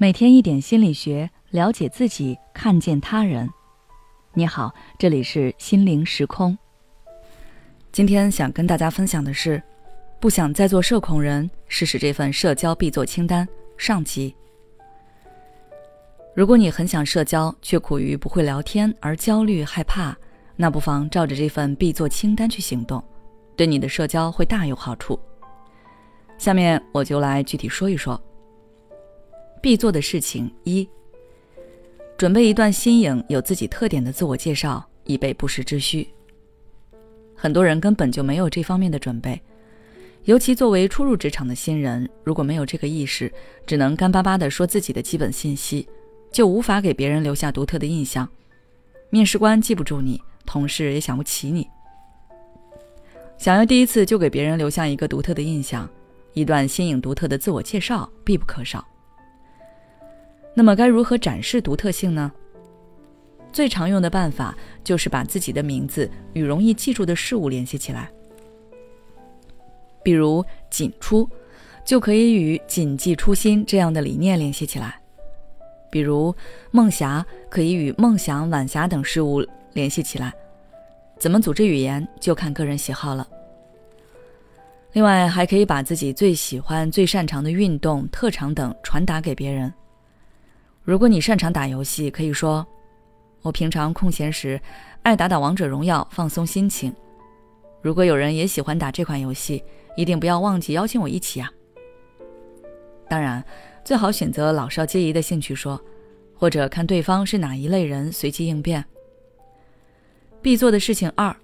每天一点心理学，了解自己，看见他人。你好，这里是心灵时空。今天想跟大家分享的是，不想再做社恐人，试试这份社交必做清单上集。如果你很想社交，却苦于不会聊天而焦虑害怕，那不妨照着这份必做清单去行动，对你的社交会大有好处。下面我就来具体说一说。必做的事情一：准备一段新颖、有自己特点的自我介绍，以备不时之需。很多人根本就没有这方面的准备，尤其作为初入职场的新人，如果没有这个意识，只能干巴巴地说自己的基本信息，就无法给别人留下独特的印象。面试官记不住你，同事也想不起你。想要第一次就给别人留下一个独特的印象，一段新颖独特的自我介绍必不可少。那么该如何展示独特性呢？最常用的办法就是把自己的名字与容易记住的事物联系起来，比如“锦初”，就可以与“谨记初心”这样的理念联系起来；比如“梦霞”，可以与梦想、晚霞等事物联系起来。怎么组织语言，就看个人喜好了。另外，还可以把自己最喜欢、最擅长的运动、特长等传达给别人。如果你擅长打游戏，可以说：“我平常空闲时爱打打王者荣耀，放松心情。”如果有人也喜欢打这款游戏，一定不要忘记邀请我一起啊！当然，最好选择老少皆宜的兴趣说，或者看对方是哪一类人，随机应变。必做的事情二：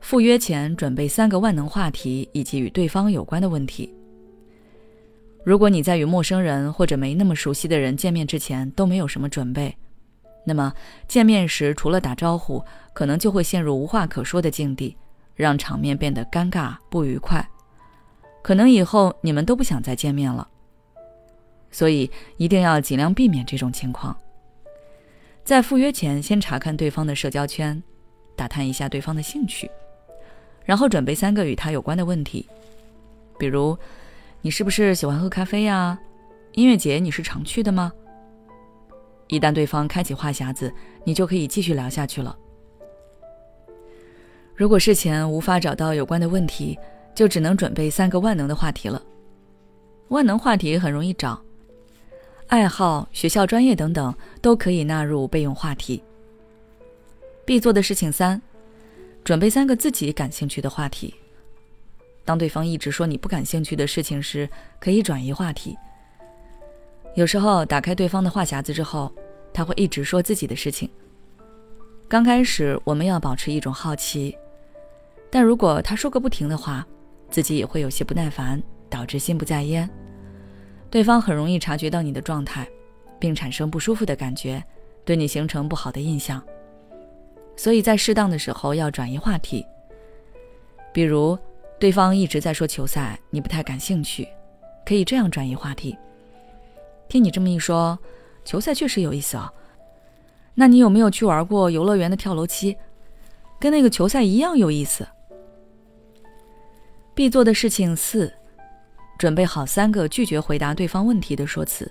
赴约前准备三个万能话题以及与对方有关的问题。如果你在与陌生人或者没那么熟悉的人见面之前都没有什么准备，那么见面时除了打招呼，可能就会陷入无话可说的境地，让场面变得尴尬不愉快，可能以后你们都不想再见面了。所以一定要尽量避免这种情况。在赴约前，先查看对方的社交圈，打探一下对方的兴趣，然后准备三个与他有关的问题，比如。你是不是喜欢喝咖啡呀？音乐节你是常去的吗？一旦对方开启话匣子，你就可以继续聊下去了。如果事前无法找到有关的问题，就只能准备三个万能的话题了。万能话题很容易找，爱好、学校专业等等都可以纳入备用话题。必做的事情三：准备三个自己感兴趣的话题。当对方一直说你不感兴趣的事情时，可以转移话题。有时候打开对方的话匣子之后，他会一直说自己的事情。刚开始我们要保持一种好奇，但如果他说个不停的话，自己也会有些不耐烦，导致心不在焉。对方很容易察觉到你的状态，并产生不舒服的感觉，对你形成不好的印象。所以在适当的时候要转移话题，比如。对方一直在说球赛，你不太感兴趣，可以这样转移话题。听你这么一说，球赛确实有意思啊。那你有没有去玩过游乐园的跳楼机？跟那个球赛一样有意思。必做的事情四：准备好三个拒绝回答对方问题的说辞。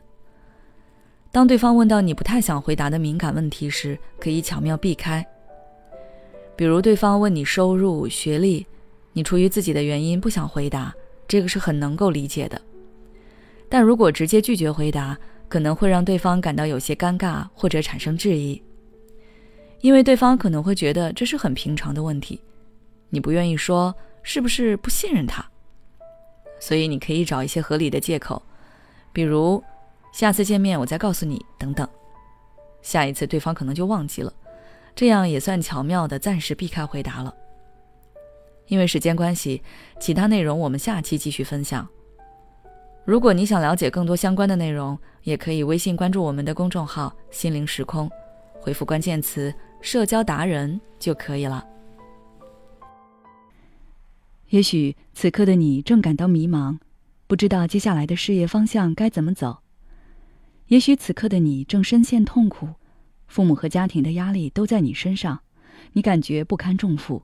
当对方问到你不太想回答的敏感问题时，可以巧妙避开。比如对方问你收入、学历。你出于自己的原因不想回答，这个是很能够理解的。但如果直接拒绝回答，可能会让对方感到有些尴尬或者产生质疑，因为对方可能会觉得这是很平常的问题，你不愿意说，是不是不信任他？所以你可以找一些合理的借口，比如下次见面我再告诉你等等。下一次对方可能就忘记了，这样也算巧妙的暂时避开回答了。因为时间关系，其他内容我们下期继续分享。如果你想了解更多相关的内容，也可以微信关注我们的公众号“心灵时空”，回复关键词“社交达人”就可以了。也许此刻的你正感到迷茫，不知道接下来的事业方向该怎么走；也许此刻的你正深陷痛苦，父母和家庭的压力都在你身上，你感觉不堪重负。